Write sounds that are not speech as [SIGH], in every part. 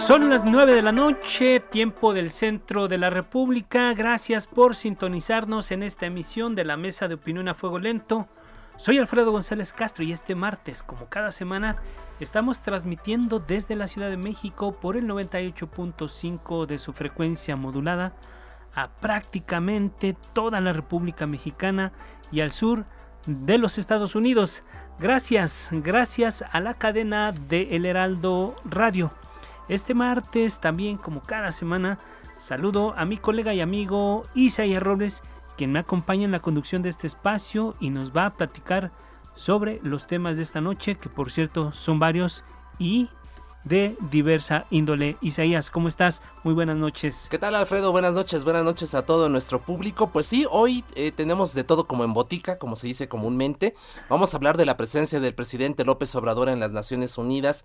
Son las 9 de la noche, tiempo del centro de la República. Gracias por sintonizarnos en esta emisión de la Mesa de Opinión a Fuego Lento. Soy Alfredo González Castro y este martes, como cada semana, estamos transmitiendo desde la Ciudad de México por el 98.5 de su frecuencia modulada a prácticamente toda la República Mexicana y al sur de los Estados Unidos. Gracias, gracias a la cadena de El Heraldo Radio. Este martes, también como cada semana, saludo a mi colega y amigo Isaías Robles, quien me acompaña en la conducción de este espacio y nos va a platicar sobre los temas de esta noche, que por cierto son varios y de diversa índole. Isaías, ¿cómo estás? Muy buenas noches. ¿Qué tal Alfredo? Buenas noches, buenas noches a todo nuestro público. Pues sí, hoy eh, tenemos de todo como en botica, como se dice comúnmente. Vamos a hablar de la presencia del presidente López Obrador en las Naciones Unidas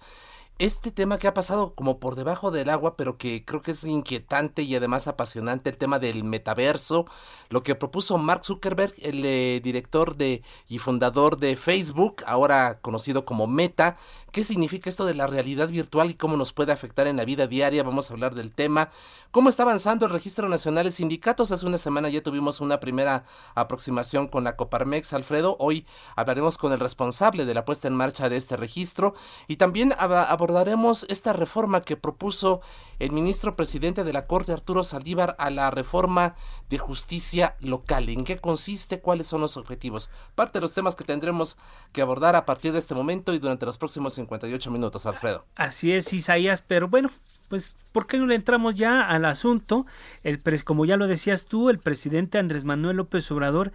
este tema que ha pasado como por debajo del agua, pero que creo que es inquietante y además apasionante, el tema del metaverso, lo que propuso Mark Zuckerberg, el eh, director de y fundador de Facebook, ahora conocido como Meta, qué significa esto de la realidad virtual y cómo nos puede afectar en la vida diaria, vamos a hablar del tema, cómo está avanzando el Registro Nacional de Sindicatos, hace una semana ya tuvimos una primera aproximación con la Coparmex, Alfredo, hoy hablaremos con el responsable de la puesta en marcha de este registro y también abordaremos esta reforma que propuso el ministro presidente de la Corte, Arturo Saldívar, a la reforma de justicia local. ¿En qué consiste? ¿Cuáles son los objetivos? Parte de los temas que tendremos que abordar a partir de este momento y durante los próximos 58 minutos, Alfredo. Así es, Isaías, pero bueno, pues, ¿por qué no le entramos ya al asunto? El como ya lo decías tú, el presidente Andrés Manuel López Obrador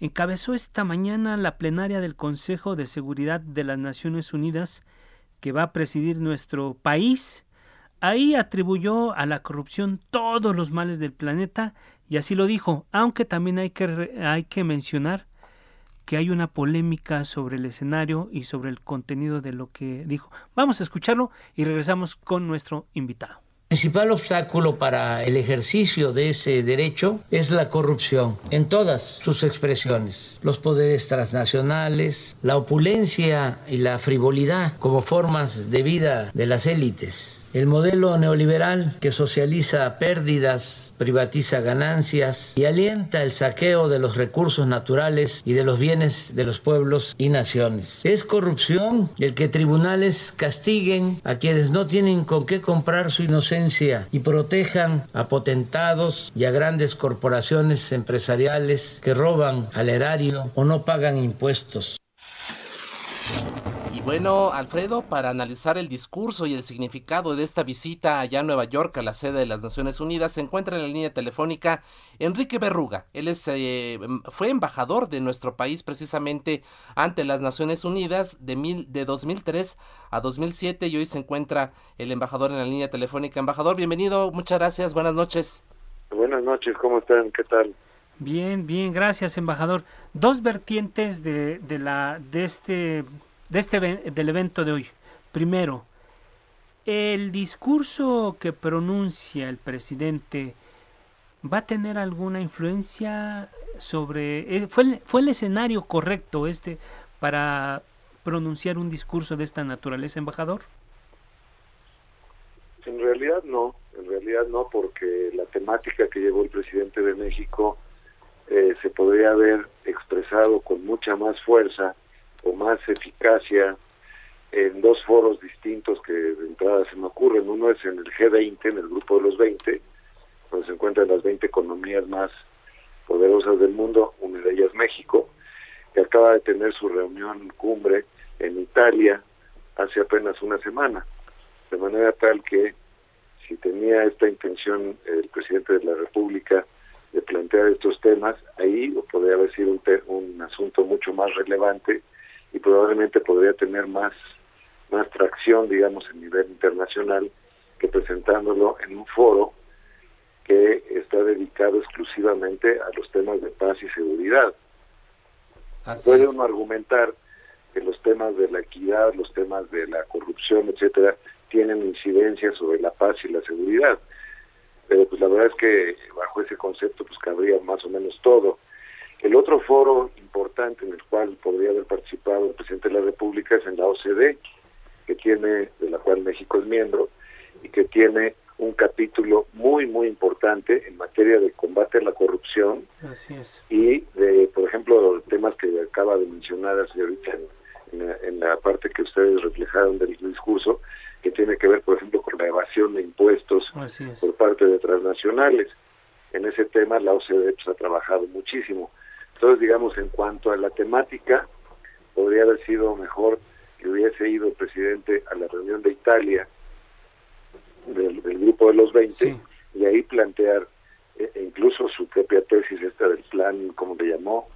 encabezó esta mañana la plenaria del Consejo de Seguridad de las Naciones Unidas que va a presidir nuestro país. Ahí atribuyó a la corrupción todos los males del planeta y así lo dijo, aunque también hay que, hay que mencionar que hay una polémica sobre el escenario y sobre el contenido de lo que dijo. Vamos a escucharlo y regresamos con nuestro invitado. El principal obstáculo para el ejercicio de ese derecho es la corrupción en todas sus expresiones, los poderes transnacionales, la opulencia y la frivolidad como formas de vida de las élites el modelo neoliberal que socializa pérdidas, privatiza ganancias y alienta el saqueo de los recursos naturales y de los bienes de los pueblos y naciones. Es corrupción el que tribunales castiguen a quienes no tienen con qué comprar su inocencia y protejan a potentados y a grandes corporaciones empresariales que roban al erario o no pagan impuestos bueno, Alfredo, para analizar el discurso y el significado de esta visita allá a Nueva York, a la sede de las Naciones Unidas, se encuentra en la línea telefónica Enrique Berruga. Él es, eh, fue embajador de nuestro país precisamente ante las Naciones Unidas de, mil, de 2003 a 2007 y hoy se encuentra el embajador en la línea telefónica. Embajador, bienvenido, muchas gracias, buenas noches. Buenas noches, ¿cómo están? ¿Qué tal? Bien, bien, gracias, embajador. Dos vertientes de, de, la, de este de este del evento de hoy. Primero, el discurso que pronuncia el presidente va a tener alguna influencia sobre eh, fue el, fue el escenario correcto este para pronunciar un discurso de esta naturaleza, embajador? En realidad no, en realidad no, porque la temática que llevó el presidente de México eh, se podría haber expresado con mucha más fuerza o más eficacia en dos foros distintos que de entrada se me ocurren. Uno es en el G20, en el grupo de los 20, donde se encuentran las 20 economías más poderosas del mundo, una de ellas México, que acaba de tener su reunión cumbre en Italia hace apenas una semana, de manera tal que si tenía esta intención el presidente de la República de plantear estos temas, ahí podría haber sido un, un asunto mucho más relevante y probablemente podría tener más, más tracción, digamos, a nivel internacional que presentándolo en un foro que está dedicado exclusivamente a los temas de paz y seguridad. Puede uno argumentar que los temas de la equidad, los temas de la corrupción, etcétera, tienen incidencia sobre la paz y la seguridad. Pero pues la verdad es que bajo ese concepto pues cabría más o menos todo. El otro foro importante en el cual podría haber participado el presidente de la República es en la OCDE, que tiene, de la cual México es miembro, y que tiene un capítulo muy, muy importante en materia de combate a la corrupción y de, por ejemplo, temas que acaba de mencionar la señorita en, la, parte que ustedes reflejaron del discurso, que tiene que ver, por ejemplo, con la evasión de impuestos por parte de transnacionales. En ese tema la OCDE pues, ha trabajado muchísimo. Entonces, digamos, en cuanto a la temática, podría haber sido mejor que hubiese ido el presidente a la reunión de Italia del, grupo de los 20 y ahí plantear eh, e incluso su propia tesis esta del plan, como le llamó,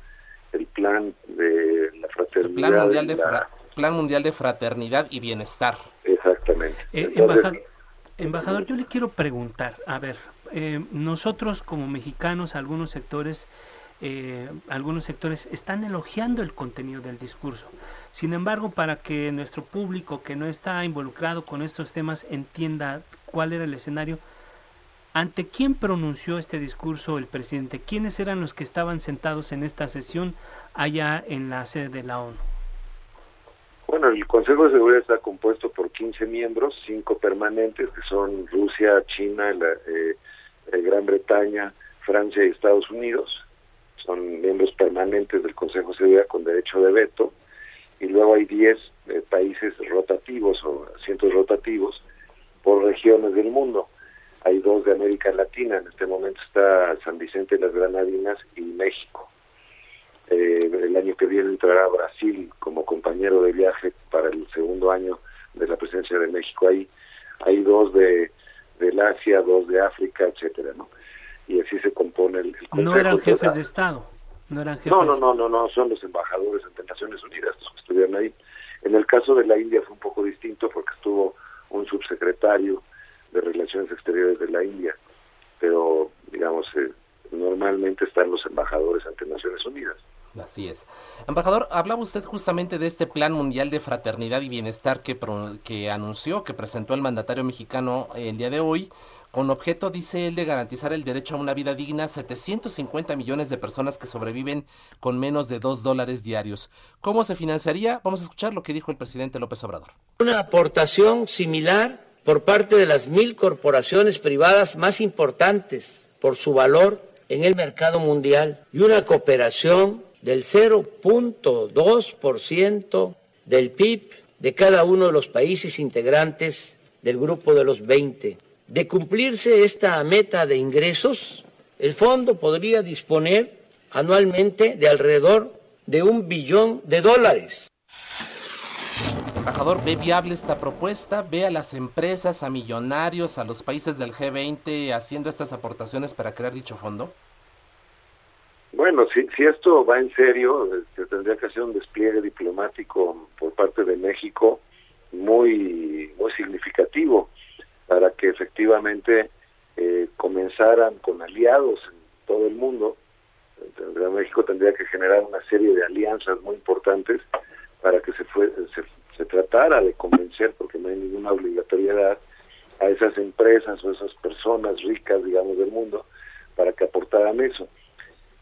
el plan de la fraternidad. plan mundial, de, plan mundial de fraternidad y bienestar. Exactamente. Eh, embajador, yo le quiero preguntar, a ver, eh, nosotros como mexicanos, algunos sectores eh, algunos sectores están elogiando el contenido del discurso. Sin embargo, para que nuestro público que no está involucrado con estos temas entienda cuál era el escenario, ¿ante quién pronunció este discurso el presidente? ¿Quiénes eran los que estaban sentados en esta sesión allá en la sede de la ONU? Bueno, el Consejo de Seguridad está compuesto por 15 miembros, 5 permanentes, que son Rusia, China, la, eh, eh, Gran Bretaña, Francia y Estados Unidos son miembros permanentes del Consejo de Seguridad con derecho de veto, y luego hay 10 eh, países rotativos o asientos rotativos por regiones del mundo. Hay dos de América Latina, en este momento está San Vicente y las Granadinas y México. Eh, el año que viene entrará Brasil como compañero de viaje para el segundo año de la presencia de México ahí. Hay dos de del Asia, dos de África, etcétera, ¿no? Y así se compone el, No eran jefes de Estado. No, eran jefes. no, no, no, no, no, son los embajadores ante Naciones Unidas los que estuvieron ahí. En el caso de la India fue un poco distinto porque estuvo un subsecretario de Relaciones Exteriores de la India, pero digamos, eh, normalmente están los embajadores ante Naciones Unidas. Así es. Embajador, hablaba usted justamente de este Plan Mundial de Fraternidad y Bienestar que, anunció, que presentó el mandatario mexicano el día de hoy con objeto, dice él, de garantizar el derecho a una vida digna a 750 millones de personas que sobreviven con menos de 2 dólares diarios. ¿Cómo se financiaría? Vamos a escuchar lo que dijo el presidente López Obrador. Una aportación similar por parte de las mil corporaciones privadas más importantes por su valor en el mercado mundial y una cooperación del 0.2% del PIB de cada uno de los países integrantes del grupo de los 20 de cumplirse esta meta de ingresos, el fondo podría disponer anualmente de alrededor de un billón de dólares. Embajador, ¿ve viable esta propuesta? ¿Ve a las empresas, a millonarios, a los países del G20 haciendo estas aportaciones para crear dicho fondo? Bueno, si, si esto va en serio, se tendría que hacer un despliegue diplomático por parte de México muy, muy significativo para que efectivamente eh, comenzaran con aliados en todo el mundo. México tendría que generar una serie de alianzas muy importantes para que se, fue, se, se tratara de convencer, porque no hay ninguna obligatoriedad, a esas empresas o esas personas ricas, digamos, del mundo, para que aportaran eso.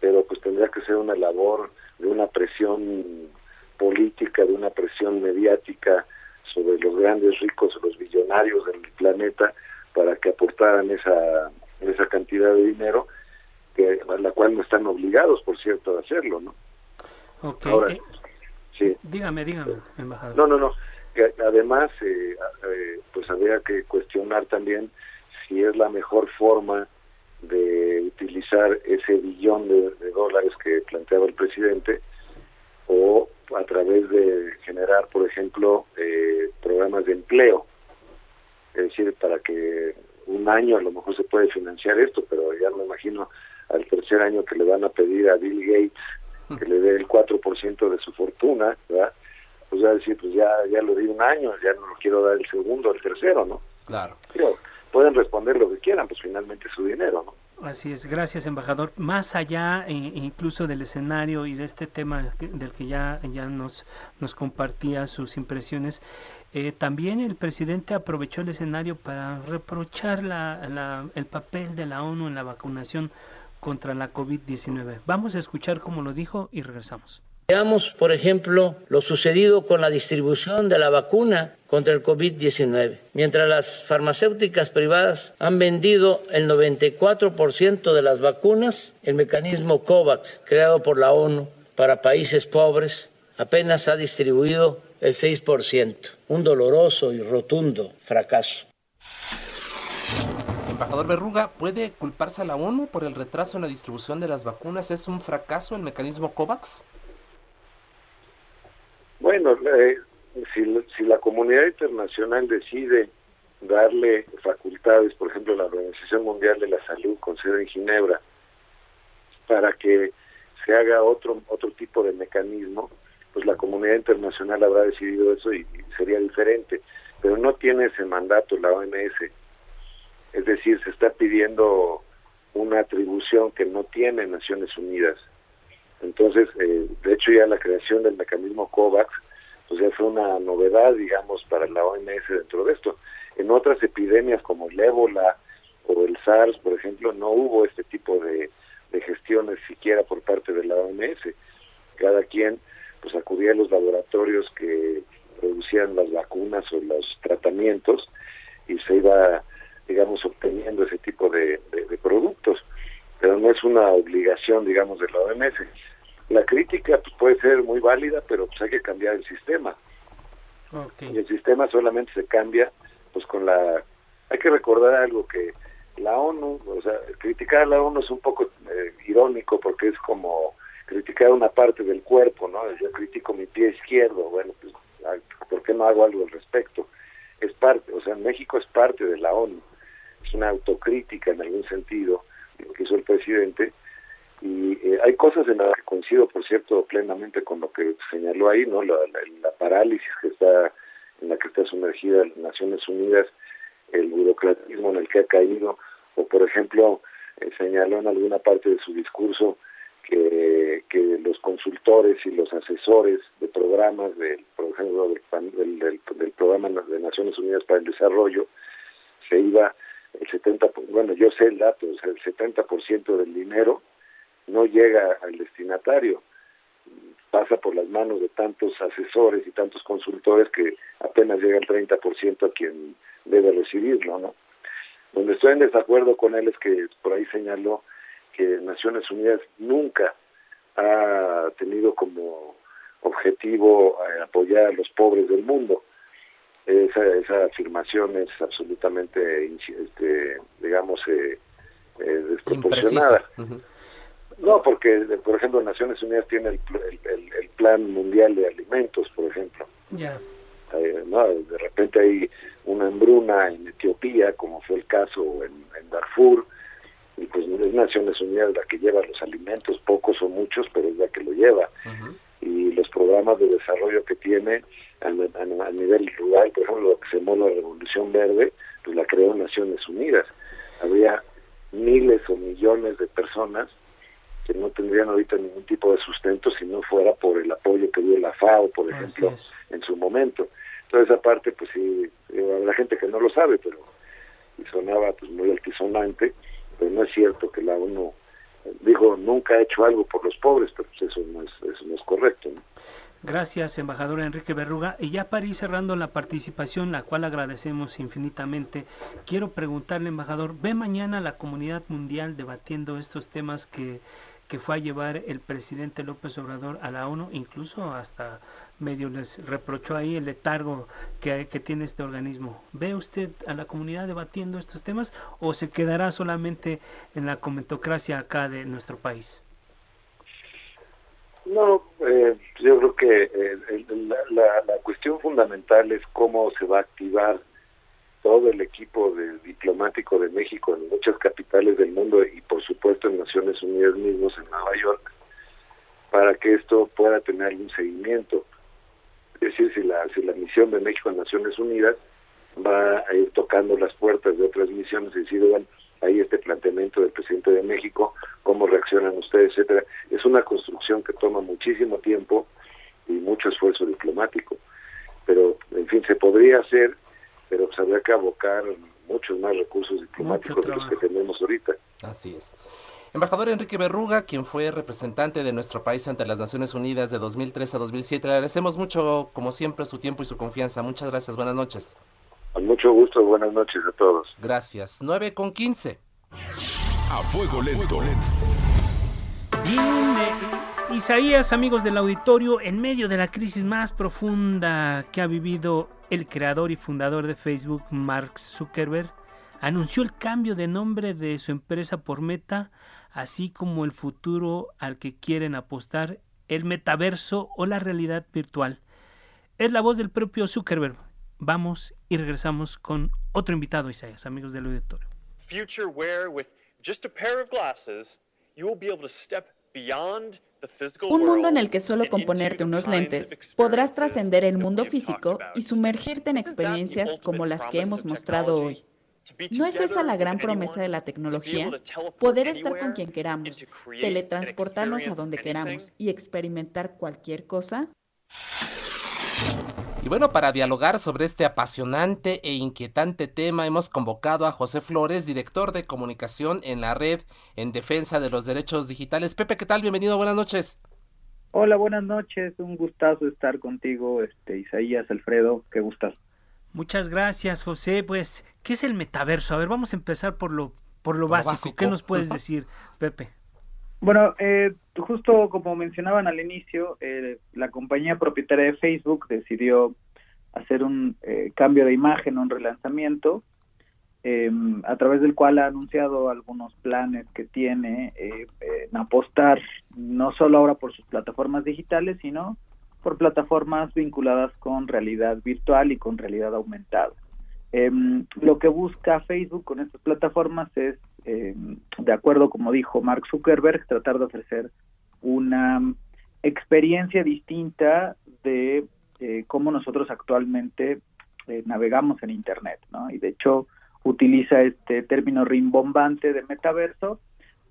Pero pues tendría que ser una labor de una presión política, de una presión mediática, sobre los grandes ricos, los billonarios del planeta, para que aportaran esa, esa cantidad de dinero que a la cual no están obligados, por cierto, a hacerlo, ¿no? Ok. Ahora, eh, sí. dígame, dígame, embajador. No, no, no. Además, eh, eh, pues habría que cuestionar también si es la mejor forma de utilizar ese billón de, de dólares que planteaba el presidente o a través de generar, por ejemplo, eh, programas de empleo. Es decir, para que un año a lo mejor se puede financiar esto, pero ya me imagino al tercer año que le van a pedir a Bill Gates que le dé el 4% de su fortuna, ¿verdad? Pues ya decir, pues ya, ya lo di un año, ya no lo quiero dar el segundo, el tercero, ¿no? Claro. Digo, pueden responder lo que quieran, pues finalmente su dinero. Así es, gracias embajador. Más allá eh, incluso del escenario y de este tema del que ya, ya nos, nos compartía sus impresiones, eh, también el presidente aprovechó el escenario para reprochar la, la- el papel de la ONU en la vacunación contra la COVID-19. Vamos a escuchar cómo lo dijo y regresamos. Veamos, por ejemplo, lo sucedido con la distribución de la vacuna contra el COVID-19. Mientras las farmacéuticas privadas han vendido el 94% de las vacunas, el mecanismo COVAX, creado por la ONU para países pobres, apenas ha distribuido el 6%. Un doloroso y rotundo fracaso. Embajador Berruga, ¿puede culparse a la ONU por el retraso en la distribución de las vacunas? ¿Es un fracaso el mecanismo COVAX? Bueno, eh, si, la comunidad internacional decide darle facultades, por ejemplo, la Organización Mundial de la Salud con sede en Ginebra, para que se haga otro otro tipo de mecanismo, pues la comunidad internacional habrá decidido eso y, y sería diferente, pero no tiene ese mandato la OMS. Es decir, se está pidiendo una atribución que no tiene Naciones Unidas. Entonces, eh, de hecho ya la creación del mecanismo COVAX, pues fue una novedad, digamos, para la OMS dentro de esto. En otras epidemias como el ébola o el SARS, por ejemplo, no hubo este tipo de, de gestiones siquiera por parte de la OMS. Cada quien pues acudía a los laboratorios que producían las vacunas o los tratamientos y se iba, digamos, obteniendo ese tipo de, de productos. Pero no es una obligación, digamos, de la OMS. La crítica pues, puede ser muy válida, pero pues hay que cambiar el sistema. Y el sistema solamente se cambia pues con la... Hay que recordar algo que la ONU, o sea, criticar a la ONU es un poco eh, irónico porque es como criticar una parte del cuerpo, ¿no? Yo critico mi pie izquierdo, bueno, pues, ¿por qué no hago algo al respecto? Es parte, o sea, México es parte de la ONU, es una autocrítica en algún sentido, lo que hizo el presidente, y eh, hay cosas en las que coincido, por cierto, plenamente con lo que señaló ahí, ¿no? La, parálisis que está en la que está sumergida las Naciones Unidas, el burocratismo en el que ha caído, o por ejemplo, eh, señaló en alguna parte de su discurso que, que los consultores y los asesores de programas, del, por ejemplo, del, del, del, del programa de Naciones Unidas para el Desarrollo, se iba el 70, bueno, yo sé el dato, o sea, el 70% del dinero no llega al destinatario, pasa por las manos de tantos asesores y tantos consultores que apenas llega el 30% a quien debe recibirlo, ¿no? Donde estoy en desacuerdo con él es que por ahí señaló que Naciones Unidas nunca ha tenido como objetivo eh, apoyar a los pobres del mundo. Esa, esa afirmación es absolutamente, este, digamos, eh, eh, desproporcionada. No, porque, por ejemplo, Naciones Unidas tiene el, el, el Plan Mundial de Alimentos, por ejemplo. Yeah. Eh, no, de repente hay una hambruna en Etiopía, como fue el caso en, en Darfur, y pues es Naciones Unidas la que lleva los alimentos, pocos o muchos, pero es la que lo lleva. Uh -huh. Y los programas de desarrollo que tiene a, a, a, nivel rural, por ejemplo, lo que se llamó la Revolución Verde, pues la creó Naciones Unidas. Había miles o millones de personas que no tendrían ahorita ningún tipo de sustento si no fuera por el apoyo que dio la FAO, por ejemplo, en su momento. Entonces, esa parte, pues sí, habrá gente que no lo sabe, pero y sonaba pues muy altisonante, pero no es cierto que la ONU dijo nunca ha hecho algo por los pobres, pero pues eso no es, eso no es correcto. ¿no? Gracias, embajador Enrique Berruga. Y ya para ir cerrando la participación, la cual agradecemos infinitamente, quiero preguntarle, embajador, ¿ve mañana la comunidad mundial debatiendo estos temas que, que fue a llevar el presidente López Obrador a la ONU? Incluso hasta medio les reprochó ahí el letargo que, que tiene este organismo. ¿Ve usted a la comunidad debatiendo estos temas o se quedará solamente en la comentocracia acá de nuestro país? No, eh, yo creo que eh, la, la, cuestión fundamental es cómo se va a activar todo el equipo de, diplomático de México en muchas capitales del mundo y por supuesto en Naciones Unidas mismos en Nueva York para que esto pueda tener un seguimiento. Es decir, si la, si la misión de México en Naciones Unidas va a ir tocando las puertas de otras misiones y decir, bueno, ahí este planteamiento del presidente de México, cómo reaccionan ustedes, etcétera. Es una construcción que toma muchísimo tiempo y mucho esfuerzo diplomático. Pero, en fin, se podría hacer, pero pues habría que abocar muchos más recursos diplomáticos de los que tenemos ahorita. Así es. Embajador Enrique Berruga, quien fue representante de nuestro país ante las Naciones Unidas de 2003 a 2007, le agradecemos mucho, como siempre, su tiempo y su confianza. Muchas gracias. Buenas noches. Con mucho gusto, buenas noches a todos. Gracias. 9 con 15. A fuego lento. Bien, eh, Isaías, amigos del auditorio, en medio de la crisis más profunda que ha vivido el creador y fundador de Facebook, Mark Zuckerberg, anunció el cambio de nombre de su empresa por Meta, así como el futuro al que quieren apostar, el metaverso o la realidad virtual. Es la voz del propio Zuckerberg, Vamos y regresamos con otro invitado, Isaías, amigos del auditorio. Future where with just a pair of glasses, you will be able to step beyond un mundo en el que solo con ponerte unos lentes podrás trascender el mundo físico y sumergirte en experiencias como las que hemos mostrado hoy. ¿No es esa la gran promesa de la tecnología? Poder estar con quien queramos, teletransportarnos a donde queramos y experimentar cualquier cosa. Y bueno, para dialogar sobre este apasionante e inquietante tema hemos convocado a José Flores, director de comunicación en la red en defensa de los derechos digitales. Pepe, ¿qué tal? Bienvenido, buenas noches. Hola, buenas noches. Un gustazo estar contigo, este Isaías, Alfredo, qué gustazo. Muchas gracias, José. Pues, ¿qué es el metaverso? A ver, vamos a empezar por lo por lo, básico. ¿Qué nos puedes [LAUGHS] decir, Pepe? Bueno, eh, justo como mencionaban al inicio, eh, la compañía propietaria de Facebook decidió hacer un eh, cambio de imagen, un relanzamiento, em, a través del cual ha anunciado algunos planes que tiene en apostar no solo ahora por sus plataformas digitales, sino por plataformas vinculadas con realidad virtual y con realidad aumentada. Em, lo que busca Facebook con estas plataformas es, em, de acuerdo como dijo Mark Zuckerberg, tratar de ofrecer una experiencia distinta de eh, cómo nosotros actualmente eh, navegamos en Internet, ¿no? Y de hecho utiliza este término rimbombante de metaverso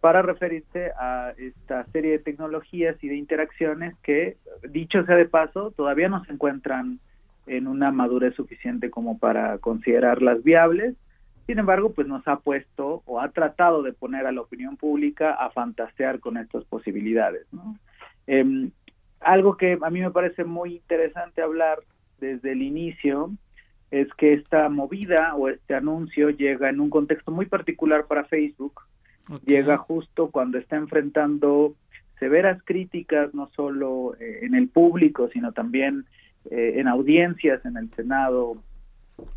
para referirse a esta serie de tecnologías y de interacciones que, dicho sea de paso, todavía no se encuentran en una madurez suficiente como para considerarlas viables. Sin embargo, pues nos ha puesto o ha tratado de poner a la opinión pública a fantasear con estas posibilidades. Em, algo que a mí me parece muy interesante hablar desde el inicio es que esta movida o este anuncio llega en un contexto muy particular para Facebook. Llega justo cuando está enfrentando severas críticas, no solo eh, en el público, sino también eh, en audiencias en el Senado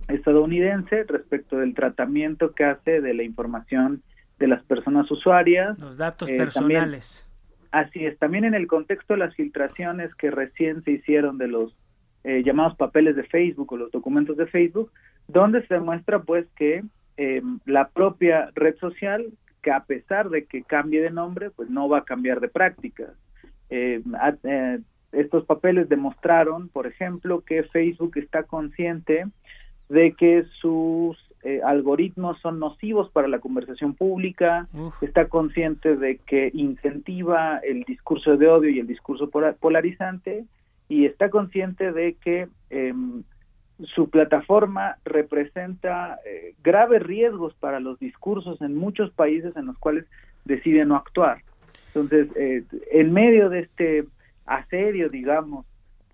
estadounidense respecto del tratamiento que hace de la información de las personas usuarias. Los datos eh, personales. así es, también en el contexto de las filtraciones que recién se hicieron de los eh, llamados papeles de Facebook o los documentos de Facebook, donde se demuestra pues que la propia red social, que a pesar de que cambie de nombre, pues no va a cambiar de prácticas. Eh, estos papeles demostraron, por ejemplo, que Facebook está consciente de que sus eh, algoritmos son nocivos para la conversación pública, está consciente de que incentiva el discurso de odio y el discurso polarizante y está consciente de que em, su plataforma representa eh, graves riesgos para los discursos en muchos países en los cuales decide no actuar. Entonces, eh, en medio de este asedio, digamos,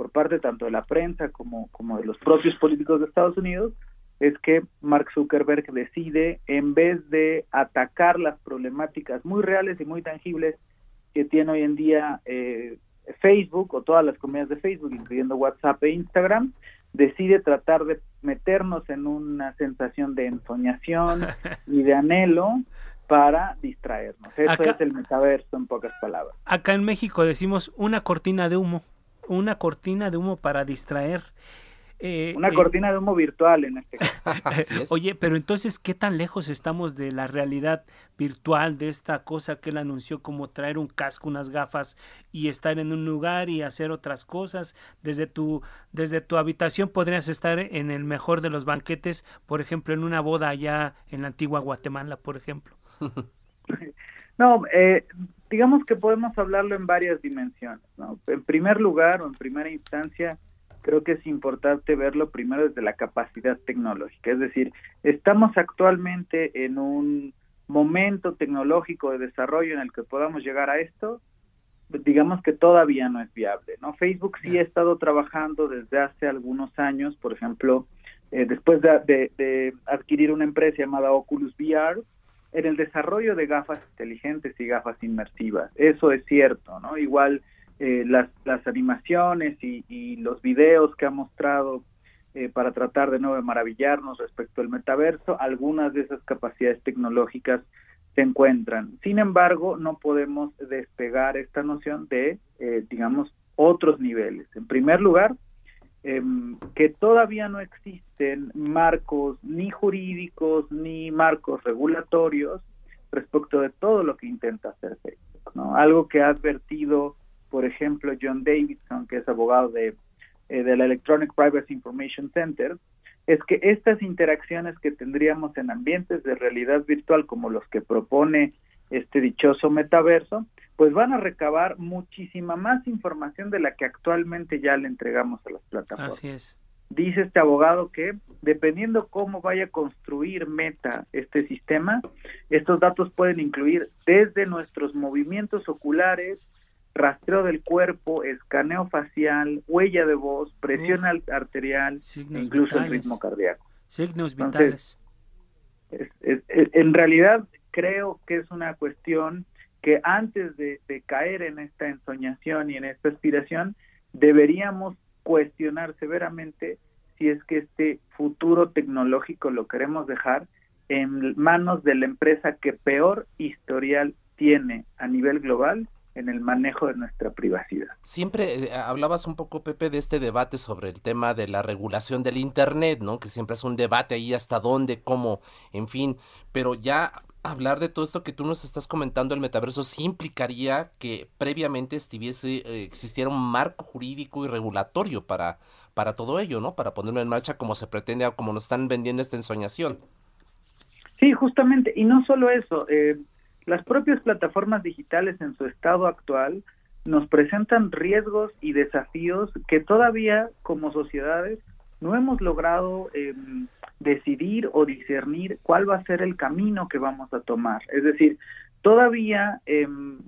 por parte tanto de la prensa como, como de los propios políticos de Estados Unidos es que Mark Zuckerberg decide, en vez de atacar las problemáticas muy reales y muy tangibles que tiene hoy en día eh, Facebook o todas las comunidades de Facebook, incluyendo WhatsApp e Instagram, decide tratar de meternos en una sensación de ensoñación [LAUGHS] y de anhelo para distraernos. Eso es el metaverso en pocas palabras. Acá en México decimos una cortina de humo, una cortina de humo para distraer. Eh, Una eh, cortina de humo virtual en este caso. [LAUGHS] [LAUGHS] Oye, pero entonces, ¿qué tan lejos estamos de la realidad virtual de esta cosa que él anunció como traer un casco, unas gafas y estar en un lugar y hacer otras cosas? Desde tu, desde tu habitación podrías estar en el mejor de los banquetes, por ejemplo, en una boda allá en la antigua Guatemala, por ejemplo. [LAUGHS] no, eh, digamos que podemos hablarlo en varias dimensiones. ¿no? En primer lugar o en primera instancia, creo que es importante verlo primero desde la capacidad tecnológica. Es decir, estamos actualmente en un momento tecnológico de desarrollo en el que podamos llegar a esto, digamos que todavía no es viable, ¿no? Facebook sí ha estado trabajando desde hace algunos años, por ejemplo, eh, después de, de, adquirir una empresa llamada Oculus VR, en el desarrollo de gafas inteligentes y gafas inmersivas. Eso es cierto, ¿no? Igual eh, las, las animaciones y, los videos que ha mostrado eh, para tratar de nuevo de maravillarnos respecto al metaverso, algunas de esas capacidades tecnológicas se encuentran. Sin embargo, no podemos despegar esta noción de, eh, digamos, otros niveles. En primer lugar, em, que todavía no existen marcos ni jurídicos ni marcos regulatorios respecto de todo lo que intenta hacer Facebook. ¿no? Algo que ha advertido por ejemplo, John Davidson, que es abogado de, eh, la Electronic Privacy Information Center, es que estas interacciones que tendríamos en ambientes de realidad virtual como los que propone este dichoso metaverso, pues van a recabar muchísima más información de la que actualmente ya le entregamos a las plataformas. Así es. Dice este abogado que dependiendo cómo vaya a construir Meta este sistema, estos datos pueden incluir desde nuestros movimientos oculares, rastreo del cuerpo, escaneo facial, huella de voz, presión arterial, e incluso el ritmo cardíaco. Signos vitales. en realidad creo que es una cuestión que antes de, caer en esta ensoñación y en esta aspiración, deberíamos cuestionar severamente si es que este futuro tecnológico lo queremos dejar en manos de la empresa que peor historial tiene a nivel global en el manejo de nuestra privacidad. Siempre eh, hablabas un poco, Pepe, de este debate sobre el tema de la regulación del Internet, ¿no? Que siempre es un debate ahí hasta dónde, cómo, en fin, pero ya hablar de todo esto que tú nos estás comentando, el metaverso, sí implicaría que previamente estuviese, eh, existiera un marco jurídico y regulatorio para, para todo ello, ¿no? Para ponerlo en marcha como se pretende como nos están vendiendo esta ensoñación. Sí, justamente, y no solo eso, eh, las propias plataformas digitales en su estado actual nos presentan riesgos y desafíos que todavía como sociedades no hemos logrado em, decidir o discernir cuál va a ser el camino que vamos a tomar. Es decir, todavía em,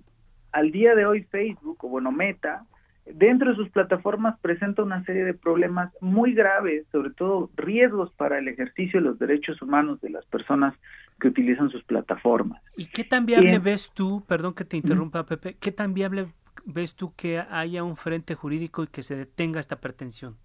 al día de hoy Facebook o bueno Meta dentro de sus plataformas presenta una serie de problemas muy graves, sobre todo riesgos para el ejercicio de los derechos humanos de las personas que utilizan sus plataformas. ¿Y qué tan viable ves tú, perdón que te interrumpa Pepe, qué tan viable ves tú que haya un frente jurídico y que se detenga esta pretensión?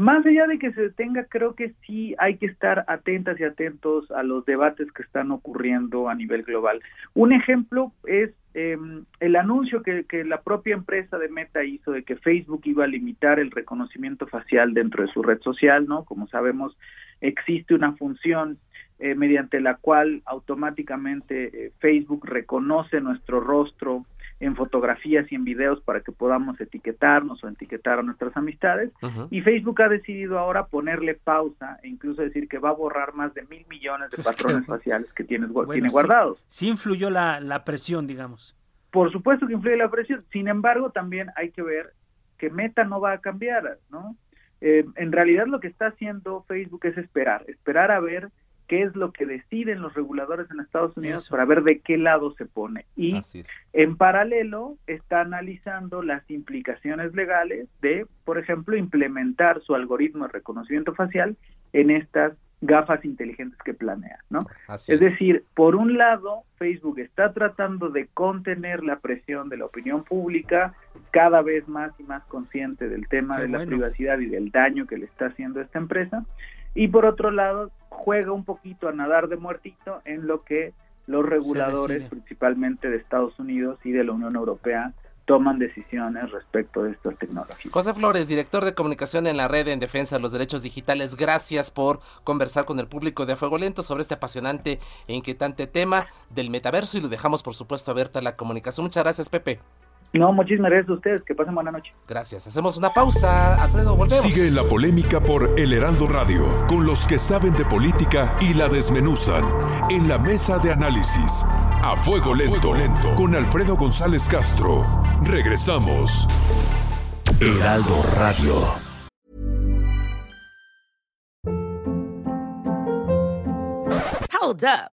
Más allá de que se detenga, creo que sí hay que estar atentas y atentos a los debates que están ocurriendo a nivel global. Un ejemplo es em, el anuncio que, la propia empresa de Meta hizo de que Facebook iba a limitar el reconocimiento facial dentro de su red social, ¿no? Como sabemos, existe una función eh, mediante la cual automáticamente eh, Facebook reconoce nuestro rostro en fotografías y en videos para que podamos etiquetarnos o etiquetar a nuestras amistades. Y Facebook ha decidido ahora ponerle pausa e incluso decir que va a borrar más de mil millones de [LAUGHS] pues patrones faciales que tiene, tiene guardados. Sí, influyó la, la presión, digamos. Por supuesto que influye la presión. Sin embargo, también hay que ver que Meta no va a cambiar, ¿no? Eh, en realidad lo que está haciendo Facebook es esperar, esperar a ver qué es lo que deciden los reguladores en Estados Unidos para ver de qué lado se pone. Y en paralelo está analizando las implicaciones legales de, por ejemplo, implementar su algoritmo de reconocimiento facial en estas gafas inteligentes que planea, ¿no? es, decir, por un lado, Facebook está tratando de contener la presión de la opinión pública, cada vez más y más consciente del tema de la privacidad y del daño que le está haciendo esta empresa, y por otro lado, juega un poquito a nadar de muertito en lo que los reguladores, principalmente de Estados Unidos y de la Unión Europea, toman decisiones respecto de estas tecnologías. José Flores, director de comunicación en la red en defensa de los derechos digitales, gracias por conversar con el público de Fuego Lento sobre este apasionante e inquietante tema del metaverso y lo dejamos por supuesto abierta la comunicación. Muchas gracias, Pepe. No, muchísimas gracias a ustedes. Que pasen buena noche. Gracias. Hacemos una pausa. Alfredo, volvemos. Sigue en la polémica por El Heraldo Radio, con los que saben de política y la desmenuzan. En la mesa de análisis. A fuego lento. lento. Con Alfredo González Castro. Regresamos. Heraldo Radio. Hold up.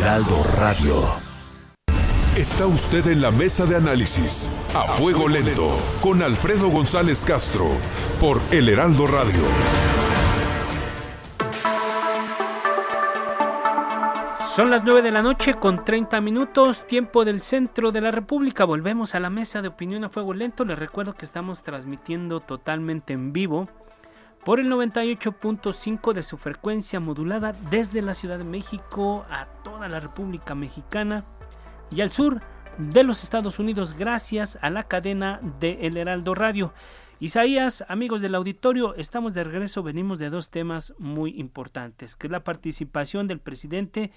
Heraldo Radio. Está usted en la mesa de análisis a fuego lento con Alfredo González Castro por El Heraldo Radio. Son las 9 de la noche con 30 minutos, tiempo del centro de la República. Volvemos a la mesa de opinión a fuego lento. Les recuerdo que estamos transmitiendo totalmente en vivo por el 98.5 de su frecuencia modulada desde la Ciudad de México a toda la República Mexicana y al sur de los Estados Unidos gracias a la cadena de El Heraldo Radio. Isaías, amigos del auditorio, estamos de regreso, venimos de dos temas muy importantes, que es la participación del presidente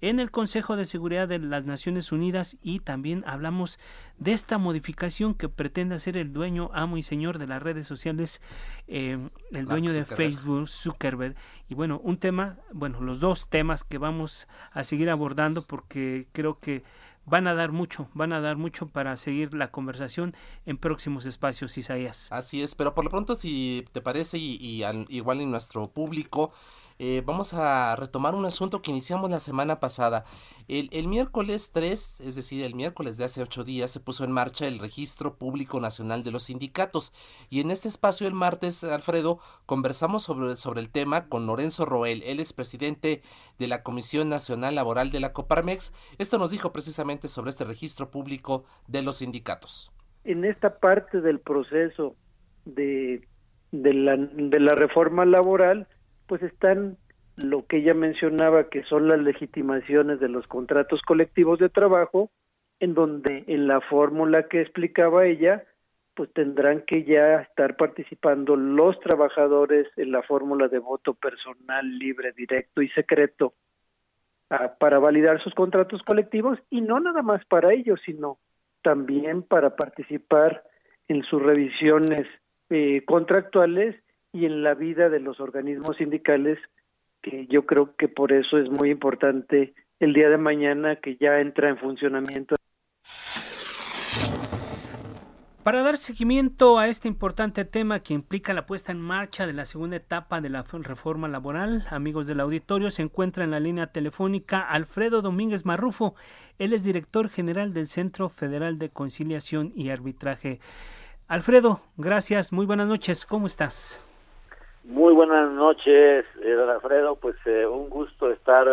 en el Consejo de Seguridad de las Naciones Unidas y también hablamos de esta modificación que pretende hacer el dueño, amo y señor de las redes sociales, eh, el dueño de Facebook, Zuckerberg. Y bueno, un tema, bueno, los dos temas que vamos a seguir abordando porque creo que van a dar mucho, van a dar mucho para seguir la conversación en próximos espacios, Isaías. Así es, pero por lo pronto, si te parece, y, y igual en nuestro público, eh, vamos a retomar un asunto que iniciamos la semana pasada. El, el, miércoles 3, es decir, el miércoles de hace ocho días, se puso en marcha el Registro Público Nacional de los Sindicatos. Y en este espacio el martes, Alfredo, conversamos sobre, sobre el tema con Lorenzo Roel. Él es presidente de la Comisión Nacional Laboral de la Coparmex. Esto nos dijo precisamente sobre este registro público de los sindicatos. En esta parte del proceso de, de, la, de la reforma laboral, pues están lo que ella mencionaba que son las legitimaciones de los contratos colectivos de trabajo, en donde en la fórmula que explicaba ella, pues tendrán que ya estar participando los trabajadores en la fórmula de voto personal, libre, directo y secreto ah, para validar sus contratos colectivos y no nada más para ellos, sino también para participar en sus revisiones eh, contractuales y en la vida de los organismos sindicales, que yo creo que por eso es muy importante el día de mañana que ya entra en funcionamiento. Para dar seguimiento a este importante tema que implica la puesta en marcha de la segunda etapa de la reforma laboral, amigos del auditorio, se encuentra en la línea telefónica Alfredo Domínguez Marrufo. Él es director general del Centro Federal de Conciliación y Arbitraje. Alfredo, gracias, muy buenas noches, ¿cómo estás? Muy buenas noches, eh, Alfredo. Pues eh, un gusto estar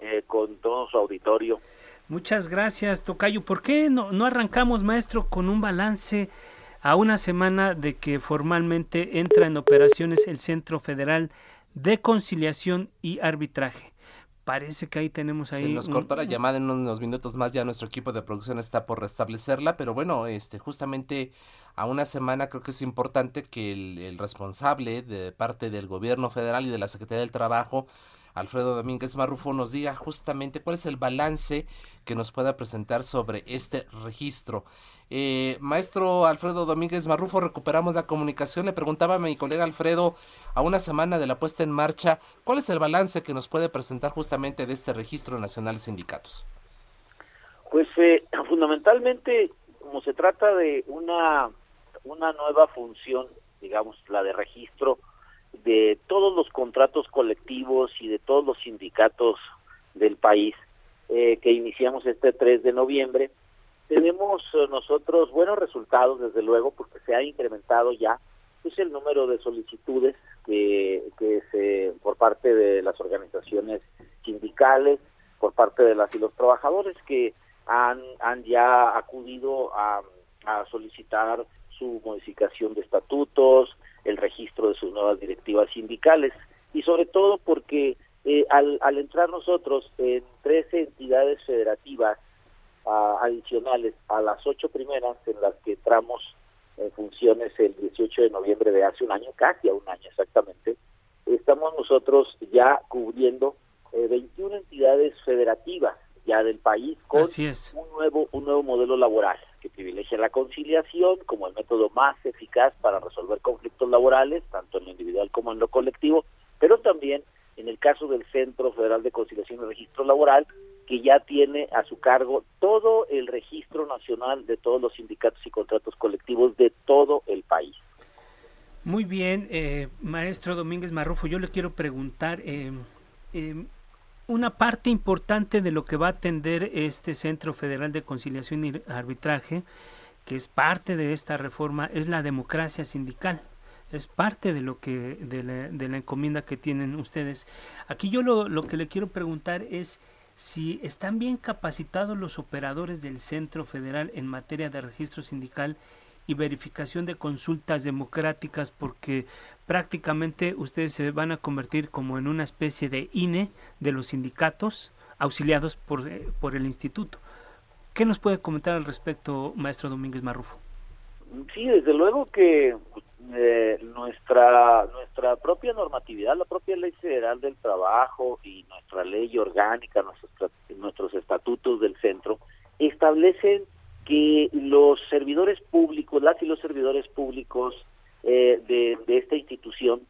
eh, con todo su auditorio. Muchas gracias, Tocayo. ¿Por qué no, no arrancamos, maestro, con un balance a una semana de que formalmente entra en operaciones el Centro Federal de Conciliación y Arbitraje? Parece que ahí tenemos ahí. Se nos cortó la llamada en unos minutos más, ya nuestro equipo de producción está por restablecerla, pero bueno, este, justamente a una semana creo que es importante que el, responsable de parte del gobierno federal y de la Secretaría del Trabajo Alfredo Domínguez Marrufo nos diga justamente cuál es el balance que nos pueda presentar sobre este registro. Eh, maestro Alfredo Domínguez Marrufo, recuperamos la comunicación. Le preguntaba a mi colega Alfredo, a una semana de la puesta en marcha, ¿cuál es el balance que nos puede presentar justamente de este registro nacional de sindicatos? Pues eh, [CLEARS THROAT] fundamentalmente, como se trata de una, una nueva función, digamos, la de registro, de todos los contratos colectivos y de todos los sindicatos del país eh, que iniciamos este 3 de noviembre. Tenemos eh, nosotros buenos resultados, desde luego, porque se ha incrementado ya pues, el número de solicitudes que, que se, por parte de las organizaciones sindicales, por parte de las y los trabajadores que han, han ya acudido a, a solicitar su modificación de estatutos, el registro de sus nuevas directivas sindicales. Y sobre todo porque eh, al, al, entrar nosotros en 13 entidades federativas adicionales a las ocho primeras en las que entramos en funciones el 18 de noviembre de hace un año, casi a un año exactamente, estamos nosotros ya cubriendo 21 eh, entidades federativas ya del país con un nuevo un nuevo modelo laboral privilegia la conciliación como el método más eficaz para resolver conflictos laborales, tanto en lo individual como en lo colectivo, pero también en el caso del Centro Federal de Conciliación y Registro Laboral, que ya tiene a su cargo todo el registro nacional de todos los sindicatos y contratos colectivos de todo el país. Muy bien, eh, maestro Domínguez Marrufo, yo le quiero preguntar, eh, eh, una parte importante de lo que va a atender este Centro Federal de Conciliación y Arbitraje, que es parte de esta reforma, es la democracia sindical. Es parte de lo que de la, encomienda que tienen ustedes. Aquí yo lo, lo que le quiero preguntar es si están bien capacitados los operadores del Centro Federal en materia de registro sindical y verificación de consultas democráticas porque prácticamente ustedes se van a convertir como en una especie de INE de los sindicatos auxiliados por, eh, por el instituto. ¿Qué nos puede comentar al respecto, maestro Domínguez Marrufo? Sí, desde luego que eh, nuestra nuestra propia normatividad, la propia ley federal del trabajo y nuestra ley orgánica, nuestros, nuestros estatutos del centro establecen que los servidores públicos, las y los servidores públicos eh, de, de esta institución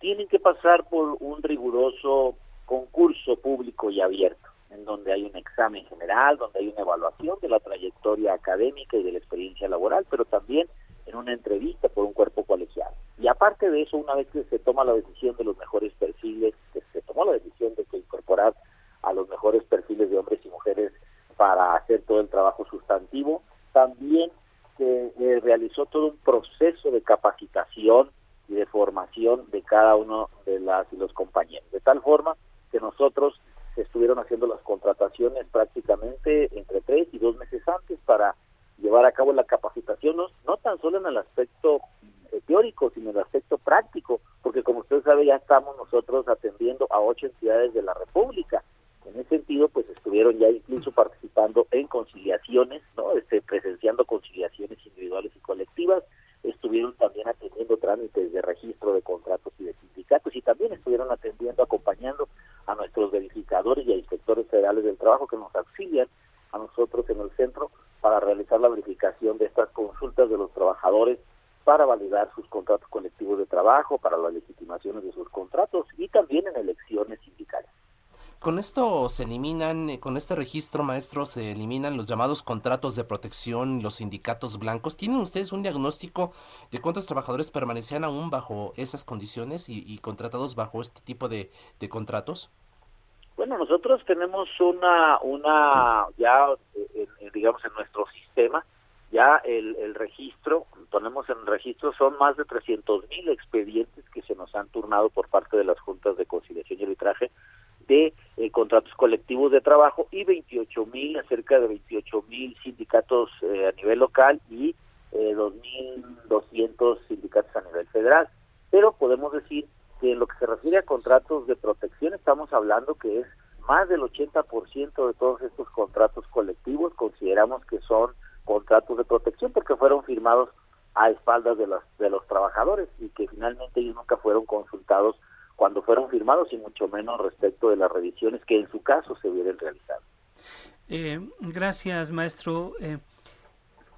tienen que pasar por un riguroso concurso público y abierto, en donde hay un examen general, donde hay una evaluación de la trayectoria académica y de la experiencia laboral, pero también en una entrevista por un cuerpo colegiado. Y aparte de eso, una vez que se toma la decisión de los mejores perfiles, se tomó la decisión de que incorporar a los mejores perfiles de hombres y para hacer todo el trabajo sustantivo. También se eh, realizó todo un proceso de capacitación y de formación de cada uno de las y los compañeros, de tal forma que nosotros estuvieron haciendo las contrataciones prácticamente entre tres y dos meses antes para llevar a cabo la capacitación, no, no tan solo en el aspecto eh, teórico, sino en el aspecto práctico, porque como usted sabe ya estamos nosotros atendiendo a ocho entidades de la República en ese sentido, pues estuvieron ya incluso participando en conciliaciones, ¿no? Este, presenciando conciliaciones individuales y colectivas, estuvieron también atendiendo trámites de registro de contratos y de sindicatos y también estuvieron atendiendo, acompañando a nuestros verificadores y a inspectores federales del trabajo que nos auxilian a nosotros en el centro para realizar la verificación de estas consultas de los trabajadores para validar sus contratos colectivos de trabajo, para las legitimaciones de sus contratos y también en elecciones sindicales. Con esto se eliminan, eh, con este registro maestro se eliminan los llamados contratos de protección, los sindicatos blancos. ¿Tienen ustedes un diagnóstico de cuántos trabajadores permanecían aún bajo esas condiciones y, contratados bajo este tipo de, contratos? Bueno, nosotros tenemos una, una ya, eh, digamos, en nuestro sistema, ya el, registro, tenemos en registro, son más de 300 mil expedientes que se nos han turnado por parte de las juntas de conciliación y arbitraje de eh, contratos colectivos de trabajo y 28 mil, cerca de 28 mil sindicatos eh, a nivel local y eh, 2.200 sindicatos a nivel federal. Pero podemos decir que en lo que se refiere a contratos de protección estamos hablando que es más del 80% de todos estos contratos colectivos consideramos que son contratos de protección porque fueron firmados a espaldas de los, de los trabajadores y que finalmente ellos nunca fueron consultados cuando fueron firmados y mucho menos respecto de las revisiones que en su caso se hubieran realizado. Eh, gracias, maestro. Eh,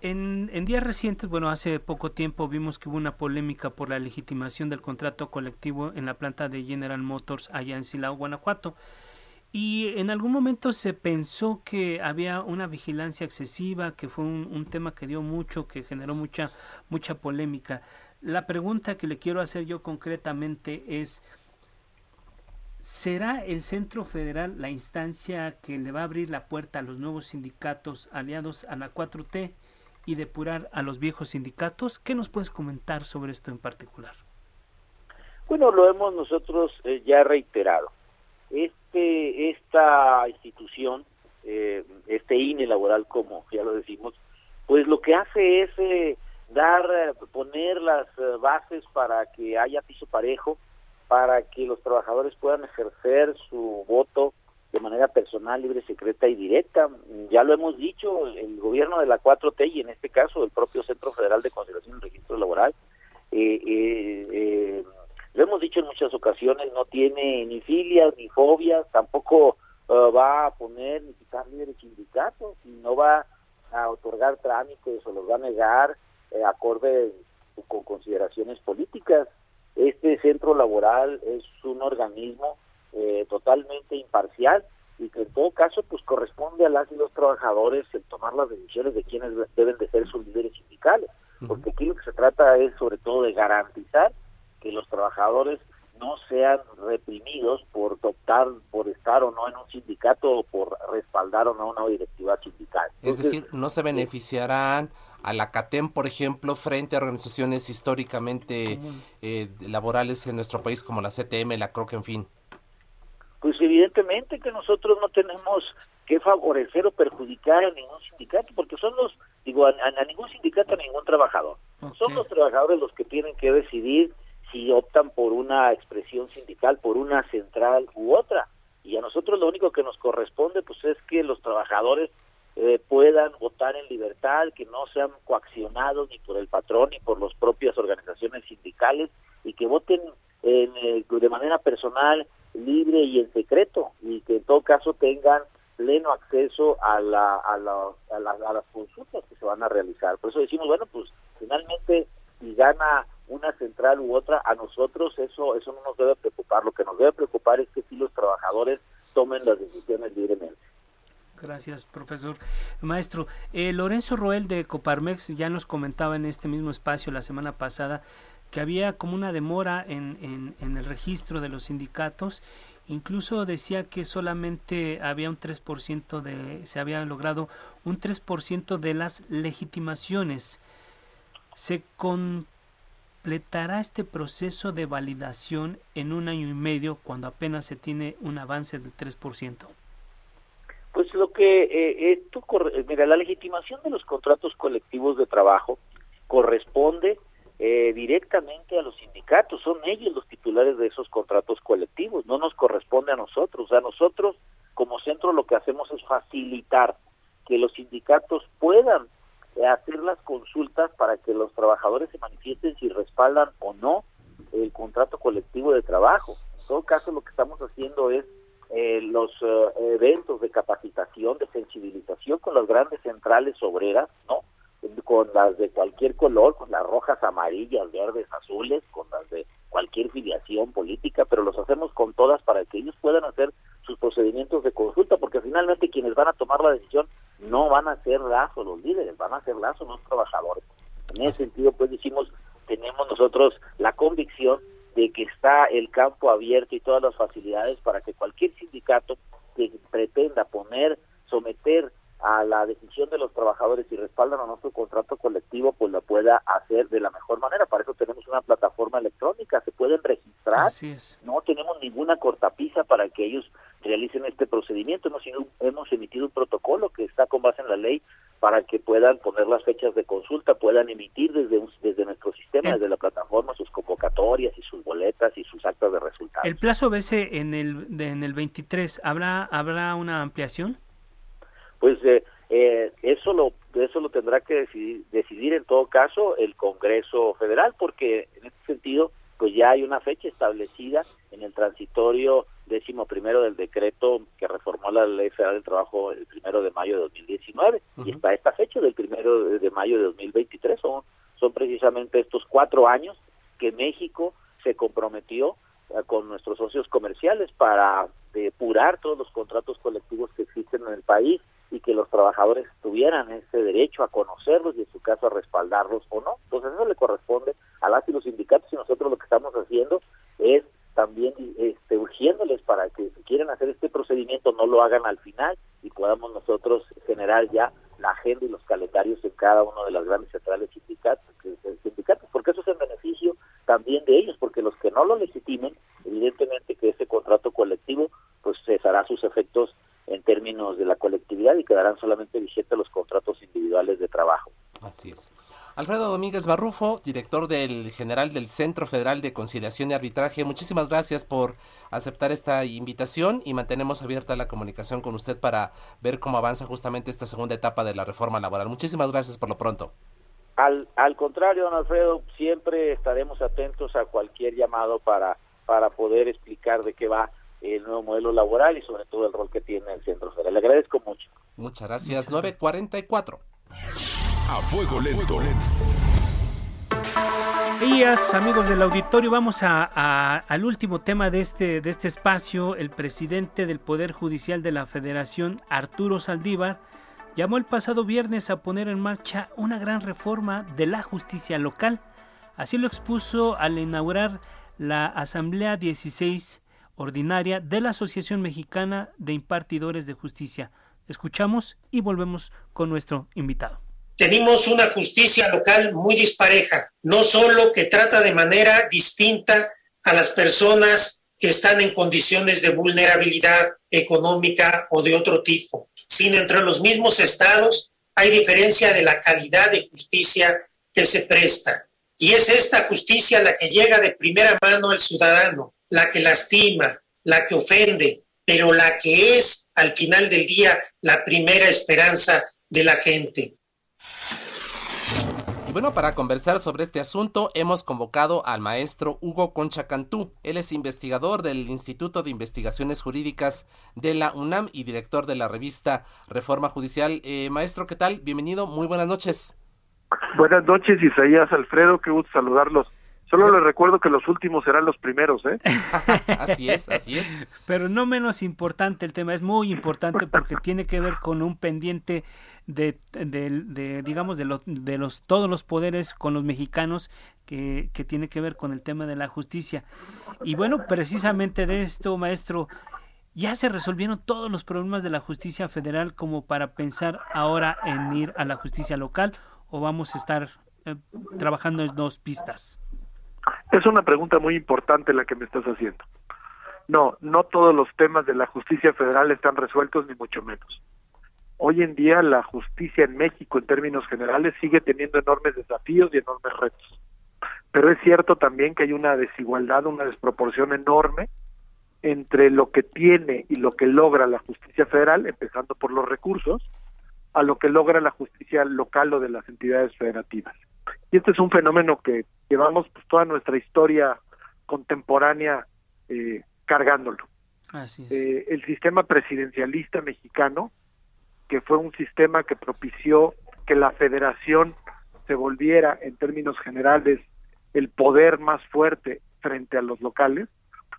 en, en, días recientes, bueno, hace poco tiempo vimos que hubo una polémica por la legitimación del contrato colectivo en la planta de General Motors allá en Silao, Guanajuato. Y en algún momento se pensó que había una vigilancia excesiva, que fue un, tema que dio mucho, que generó mucha, mucha polémica. La pregunta que le quiero hacer yo concretamente es, ¿será el Centro Federal la instancia que le va a abrir la puerta a los nuevos sindicatos aliados a la 4T y depurar a los viejos sindicatos? ¿Qué nos puedes comentar sobre esto en particular? Bueno, lo hemos nosotros eh, ya reiterado este esta institución, eh, este INE laboral, como ya lo decimos, pues lo que hace es eh, dar, eh, poner las bases para que haya piso parejo, para que los trabajadores puedan ejercer su voto de manera personal, libre, secreta y directa. Ya lo hemos dicho, el gobierno de la 4T y en este caso el propio Centro Federal de Consideración y Registro Laboral eh, eh, lo hemos dicho en muchas ocasiones, no tiene ni filias ni fobias, tampoco eh, va a poner ni quitar líderes sindicatos, y no va a otorgar trámites o los va a negar eh, acorde con consideraciones políticas. Este centro laboral es un organismo eh, totalmente imparcial y que en todo caso pues corresponde a las y los trabajadores el tomar las decisiones de quienes deben de ser sus líderes sindicales, porque aquí lo que se trata es sobre todo de garantizar que los trabajadores no sean reprimidos por optar por estar o no en un sindicato o por respaldar o no una directiva sindical. es decir, no se beneficiarán a la CATEM, por ejemplo, frente a organizaciones históricamente eh, laborales en nuestro país como la CTM, la CROC, en fin. Pues evidentemente que nosotros no tenemos que favorecer o perjudicar a ningún sindicato, porque son los, digo, a, ningún sindicato, a ningún trabajador. Son los trabajadores los que tienen que decidir si optan por una expresión sindical, por una central u otra. Y a nosotros lo único que nos corresponde pues es que los trabajadores eh, puedan votar en libertad, que no sean coaccionados ni por el patrón ni por las propias organizaciones sindicales y que voten eh, de manera personal, libre y en secreto y que en todo caso tengan pleno acceso a, la, a, a, a las consultas que se van a realizar. Por eso decimos, bueno, pues finalmente si gana una central u otra, a nosotros eso eso no nos debe preocupar. Lo que nos debe preocupar es que si los trabajadores tomen las decisiones libremente. Gracias, profesor. Maestro, eh, Lorenzo Roel de Coparmex ya nos comentaba en este mismo espacio la semana pasada que había como una demora en, en, el registro de los sindicatos. Incluso decía que solamente había un 3% de, se había logrado un 3% de las legitimaciones. Se completará este proceso de validación en un año y medio cuando apenas se tiene un avance del 3%? Que eh, esto, mira, la legitimación de los contratos colectivos de trabajo corresponde eh, directamente a los sindicatos, son ellos los titulares de esos contratos colectivos, no nos corresponde a nosotros, a nosotros como centro lo que hacemos es facilitar que los sindicatos puedan hacer las consultas para que los trabajadores se manifiesten si respaldan o no el contrato colectivo de trabajo. En todo caso, lo que estamos haciendo es eh, los eh, eventos de capacitación, de sensibilización con las grandes centrales obreras, ¿no? Con las de cualquier color, con las rojas, amarillas, verdes, azules, con las de cualquier filiación política, pero los hacemos con todas para que ellos puedan hacer sus procedimientos de consulta, porque finalmente quienes van a tomar la decisión no van a ser lazo los líderes, van a ser lazo los trabajadores. En ese sentido, pues decimos, tenemos nosotros la convicción de que está el campo abierto y todas las facilidades para que cualquier sindicato que pretenda poner, someter a la decisión de los trabajadores y respaldan a nuestro contrato colectivo, pues lo pueda hacer de la mejor manera. Para eso tenemos una plataforma electrónica, se pueden registrar. No tenemos ninguna cortapisa para que ellos realicen este procedimiento. Hemos, hemos emitido un protocolo que está con base en la ley para que puedan poner las fechas de consulta, puedan emitir desde desde nuestro sistema, desde la plataforma, sus convocatorias y sus boletas y sus actas de resultados. ¿El plazo vence en el, en el 23? ¿Habrá, ¿Habrá una ampliación? Pues eh, eh, eso lo eso lo tendrá que decidir, decidir en todo caso el Congreso Federal, porque en este sentido pues ya hay una fecha establecida en el transitorio décimo primero del decreto que reformó la Ley Federal del Trabajo el primero de mayo de 2019 y está esta fecha del primero de mayo de 2023 son son precisamente estos cuatro años que México se comprometió eh, con nuestros socios comerciales para depurar todos los contratos colectivos que existen en el país y que los trabajadores tuvieran ese derecho a conocerlos y en su caso a respaldarlos o no. Entonces eso le corresponde a las y los sindicatos y nosotros lo que estamos haciendo es también este, urgiéndoles para que si quieren hacer este procedimiento no lo hagan al final y podamos nosotros generar ya la agenda y los calendarios en cada una de las grandes centrales sindicatos, sindicatos, porque eso es en beneficio también de ellos, porque los que no lo legitimen, evidentemente que ese contrato colectivo pues cesará sus efectos en términos de la colectividad y quedarán solamente vigentes los contratos individuales de trabajo. Así es. Alfredo Domínguez Barrufo, director del general del Centro Federal de Conciliación y Arbitraje, muchísimas gracias por aceptar esta invitación y mantenemos abierta la comunicación con usted para ver cómo avanza justamente esta segunda etapa de la reforma laboral. Muchísimas gracias por lo pronto. Al, al contrario, don Alfredo, siempre estaremos atentos a cualquier llamado para, para poder explicar de qué va el nuevo modelo laboral y sobre todo el rol que tiene el Centro Federal. Le agradezco mucho. Muchas gracias. 944. A fuego lento. Días, amigos del auditorio, vamos a, al último tema de este, de este espacio. El presidente del Poder Judicial de la Federación, Arturo Saldívar, llamó el pasado viernes a poner en marcha una gran reforma de la justicia local. Así lo expuso al inaugurar la Asamblea 16 ordinaria de la Asociación Mexicana de Impartidores de Justicia. Escuchamos y volvemos con nuestro invitado tenemos una justicia local muy dispareja, no solo que trata de manera distinta a las personas que están en condiciones de vulnerabilidad económica o de otro tipo, sino entre los mismos estados hay diferencia de la calidad de justicia que se presta. Y es esta justicia la que llega de primera mano al ciudadano, la que lastima, la que ofende, pero la que es al final del día la primera esperanza de la gente bueno, para conversar sobre este asunto hemos convocado al maestro Hugo Concha Cantú. Él es investigador del Instituto de Investigaciones Jurídicas de la UNAM y director de la revista Reforma Judicial. Eh, maestro, ¿qué tal? Bienvenido, muy buenas noches. Buenas noches, Isaías Alfredo, qué gusto saludarlos. Solo les recuerdo que los últimos serán los primeros, ¿eh? [LAUGHS] así es, así es. Pero no menos importante el tema, es muy importante porque tiene que ver con un pendiente de, de, digamos, de los, de los, todos los poderes con los mexicanos que, que tiene que ver con el tema de la justicia. Y bueno, precisamente de esto, maestro, ya se resolvieron todos los problemas de la justicia federal como para pensar ahora en ir a la justicia local o vamos a estar eh, trabajando en dos pistas. Es una pregunta muy importante la que me estás haciendo. No, no todos los temas de la justicia federal están resueltos, ni mucho menos. Hoy en día la justicia en México, en términos generales, sigue teniendo enormes desafíos y enormes retos. Pero es cierto también que hay una desigualdad, una desproporción enorme entre lo que tiene y lo que logra la justicia federal, empezando por los recursos, a lo que logra la justicia local o de las entidades federativas. Y este es un fenómeno que llevamos pues, toda nuestra historia contemporánea eh, cargándolo. Eh, el sistema presidencialista mexicano, que fue un sistema que propició que la federación se volviera, en términos generales, el poder más fuerte frente a los locales,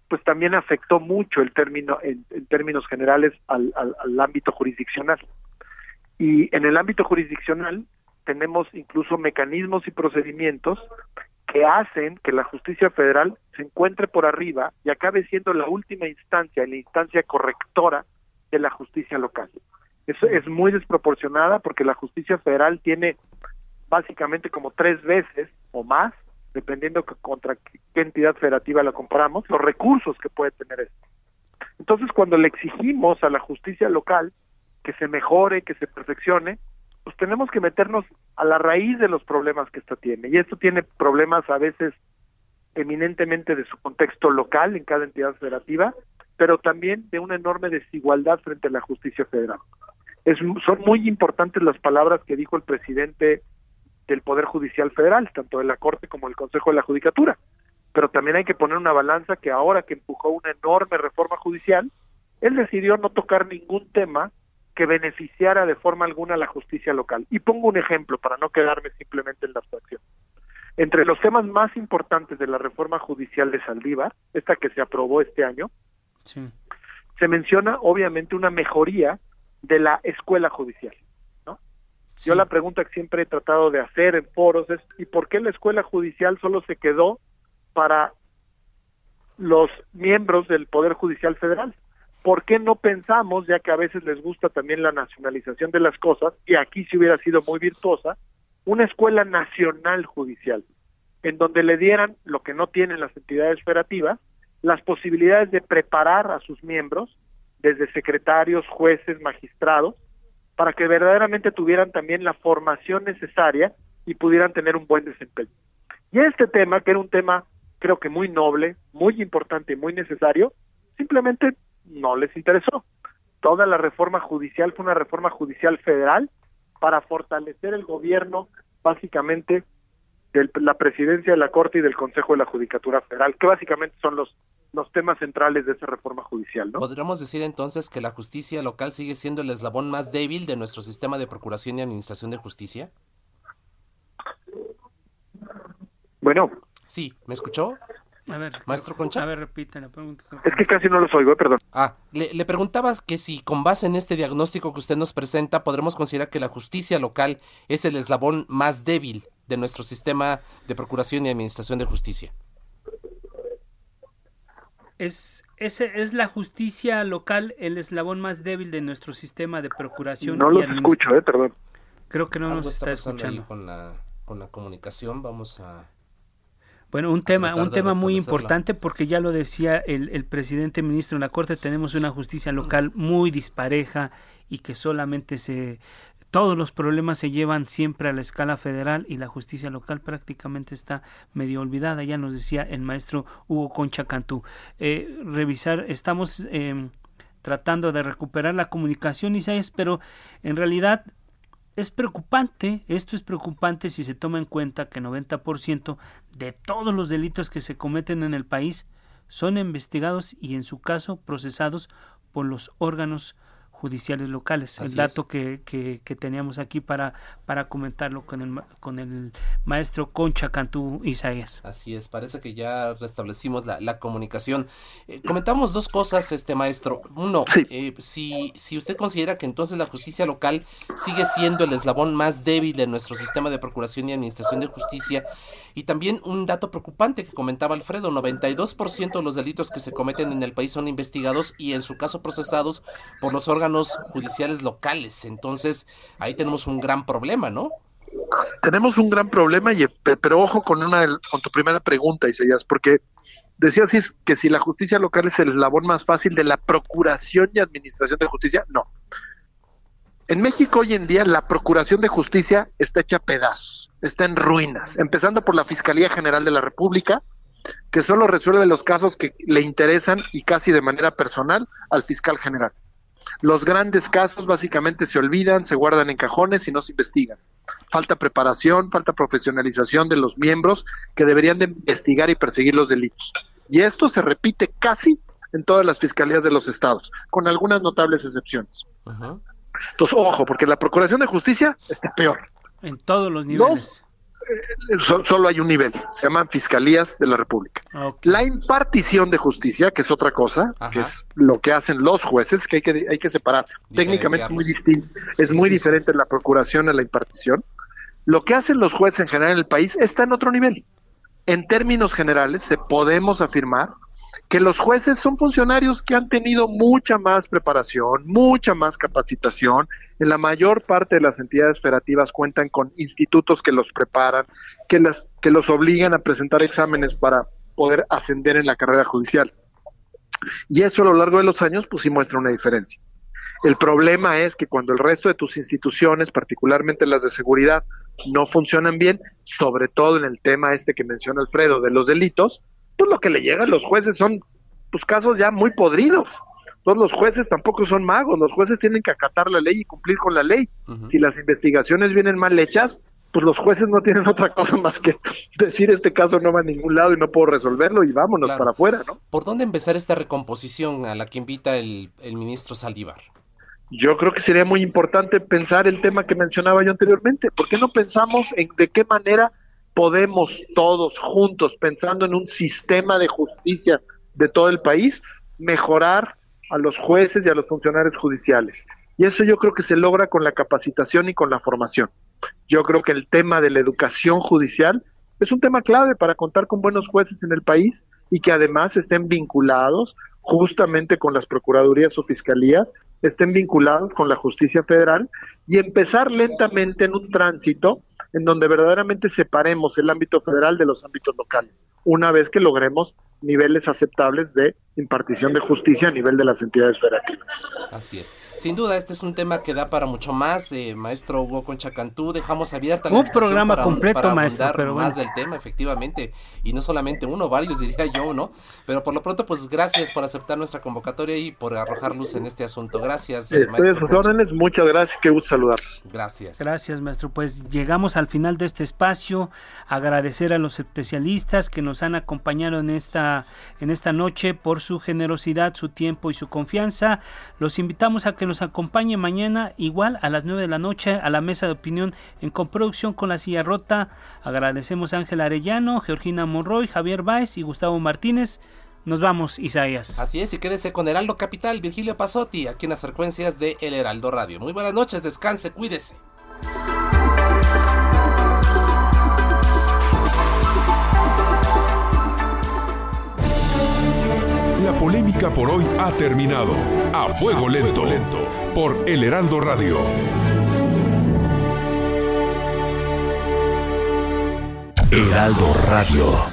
pues también afectó mucho el término, en, términos generales, al, al ámbito jurisdiccional. Y en el ámbito jurisdiccional, tenemos incluso mecanismos y procedimientos que hacen que la justicia federal se encuentre por arriba y acabe siendo la última instancia, la instancia correctora de la justicia local. Eso es muy desproporcionada porque la justicia federal tiene básicamente como tres veces o más, dependiendo contra qué entidad federativa la comparamos, los recursos que puede tener esto. Entonces, cuando le exigimos a la justicia local que se mejore, que se perfeccione, pues tenemos que meternos a la raíz de los problemas que esto tiene. Y esto tiene problemas a veces eminentemente de su contexto local en cada entidad federativa, pero también de una enorme desigualdad frente a la justicia federal. Es, son muy importantes las palabras que dijo el presidente del Poder Judicial Federal, tanto de la Corte como del Consejo de la Judicatura. Pero también hay que poner una balanza que ahora que empujó una enorme reforma judicial, él decidió no tocar ningún tema que beneficiara de forma alguna a la justicia local. Y pongo un ejemplo para no quedarme simplemente en la abstracción. Entre los temas más importantes de la reforma judicial de Saldívar, esta que se aprobó este año, se menciona obviamente una mejoría de la escuela judicial. ¿no? Yo la pregunta que siempre he tratado de hacer en foros es ¿y por qué la escuela judicial solo se quedó para los miembros del Poder Judicial Federal? ¿Por qué no pensamos, ya que a veces les gusta también la nacionalización de las cosas, y aquí si hubiera sido muy virtuosa, una escuela nacional judicial, en donde le dieran lo que no tienen las entidades federativas, las posibilidades de preparar a sus miembros, desde secretarios, jueces, magistrados, para que verdaderamente tuvieran también la formación necesaria y pudieran tener un buen desempeño. Y este tema, que era un tema creo que muy noble, muy importante y muy necesario, simplemente no les interesó. Toda la reforma judicial fue una reforma judicial federal para fortalecer el gobierno básicamente de la presidencia de la Corte y del Consejo de la Judicatura Federal, que básicamente son los, los temas centrales de esa reforma judicial. ¿no? ¿Podríamos decir entonces que la justicia local sigue siendo el eslabón más débil de nuestro sistema de procuración y administración de justicia? Bueno. Sí, ¿me escuchó? A ver, Maestro Concha. A ver, repite la pregunta. Es que casi no los oigo, perdón. Ah, le, le preguntabas que si con base en este diagnóstico que usted nos presenta, podremos considerar que la justicia local es el eslabón más débil de nuestro sistema de procuración y administración de justicia. ¿Es, es, es la justicia local el eslabón más débil de nuestro sistema de procuración? No y los escucho, eh, perdón. Creo que no Algo nos está, ahí escuchando. Con la, con la comunicación, vamos a... Bueno, un tema, un tema muy importante porque ya lo decía el, el presidente ministro en la Corte, tenemos una justicia local muy dispareja y que solamente se... Todos los problemas se llevan siempre a la escala federal y la justicia local prácticamente está medio olvidada, ya nos decía el maestro Hugo Concha Cantú. Eh, revisar, estamos eh, tratando de recuperar la comunicación, Isaías, pero en realidad es preocupante, esto es preocupante si se toma en cuenta que 90% de todos los delitos que se cometen en el país son investigados y en su caso procesados por los órganos judiciales locales. Así el dato que, que, que teníamos aquí para, para comentarlo con el, ma- con el maestro Concha Cantú Isaías. Así es, parece que ya restablecimos la, la comunicación. Eh, comentamos dos cosas, este maestro. Uno, eh, si, si usted considera que entonces la justicia local sigue siendo el eslabón más débil de nuestro sistema de procuración y administración de justicia, y también un dato preocupante que comentaba Alfredo, 92% de los delitos que se cometen en el país son investigados y en su caso procesados por los órganos judiciales locales. Entonces, ahí tenemos un gran problema, ¿no? tenemos un gran problema, y, pe- pero ojo con una con tu primera pregunta, Isaías, porque decías que si la justicia local es el eslabón más fácil de la procuración y administración de justicia, no. En México hoy en día la procuración de justicia está hecha a pedazos, está en ruinas, empezando por la Fiscalía General de la República, que solo resuelve los casos que le interesan y casi de manera personal al fiscal general. Los grandes casos básicamente se olvidan, se guardan en cajones y no se investigan. Falta preparación, falta profesionalización de los miembros que deberían de investigar y perseguir los delitos. Y esto se repite casi en todas las fiscalías de los estados, con algunas notables excepciones. Entonces, ojo, porque la Procuración de Justicia está peor. En todos los niveles. Solo hay un nivel, se llaman Fiscalías de la República. La impartición de justicia, que es otra cosa, que es lo que hacen los jueces, que hay que, hay que separar. Técnicamente es muy distinto, es muy diferente la procuración a la impartición. Lo que hacen los jueces en general en el país está en otro nivel. En términos generales, se podemos afirmar que los jueces son funcionarios que han tenido mucha más preparación, mucha más capacitación. En la mayor parte de las entidades federativas cuentan con institutos que los preparan, que, las, que los obligan a presentar exámenes para poder ascender en la carrera judicial. Y eso a lo largo de los años, pues sí muestra una diferencia. El problema es que cuando el resto de tus instituciones, particularmente las de seguridad, no funcionan bien, sobre todo en el tema este que menciona Alfredo de los delitos, pues lo que le llega a los jueces son pues casos ya muy podridos. Todos los jueces tampoco son magos, los jueces tienen que acatar la ley y cumplir con la ley. Si las investigaciones vienen mal hechas, pues los jueces no tienen [LAUGHS] otra cosa más que decir este caso no va a ningún lado y no puedo resolverlo y vámonos para afuera, ¿no? ¿Por dónde empezar esta recomposición a la que invita el, el ministro Saldívar? Yo creo que sería muy importante pensar el tema que mencionaba yo anteriormente. ¿Por qué no pensamos en de qué manera podemos todos juntos, pensando en un sistema de justicia de todo el país, mejorar a los jueces y a los funcionarios judiciales? Y eso yo creo que se logra con la capacitación y con la formación. Yo creo que el tema de la educación judicial es un tema clave para contar con buenos jueces en el país y que además estén vinculados justamente con las procuradurías o fiscalías, estén vinculados con la justicia federal y empezar lentamente en un tránsito en donde verdaderamente separemos el ámbito federal de los ámbitos locales, una vez que logremos niveles aceptables de impartición de justicia a nivel de las entidades federativas. Así es. Sin duda, este es un tema que da para mucho más. Eh, maestro Hugo Concha Cantú, dejamos abierta la Un programa completo, para maestro, pero más del tema, efectivamente. Y no solamente uno, varios diría yo, ¿no? Pero por lo pronto, pues gracias por aceptar nuestra convocatoria y por arrojar luz en este asunto. Gracias, eh, maestro. sus órdenes, muchas gracias, qué gusto saludarlos. Gracias. Gracias, maestro. Pues llegamos al final de este espacio. Agradecer a los especialistas que nos han acompañado en esta, en esta noche por su generosidad su tiempo y su confianza. Los invitamos a que nos acompañe mañana igual a las 9 de la noche a la mesa de opinión en coproducción con la silla rota. Agradecemos a Ángel Arellano, Georgina Monroy, Javier Báez y Gustavo Martínez. Nos vamos, Isaías. Así es, y quédese con Heraldo Capital, Virgilio Pasotti, aquí en las frecuencias de El Heraldo Radio. Muy buenas noches, descanse, cuídese. La polémica por hoy ha terminado. A fuego lento, lento por El Heraldo Radio. Heraldo Radio.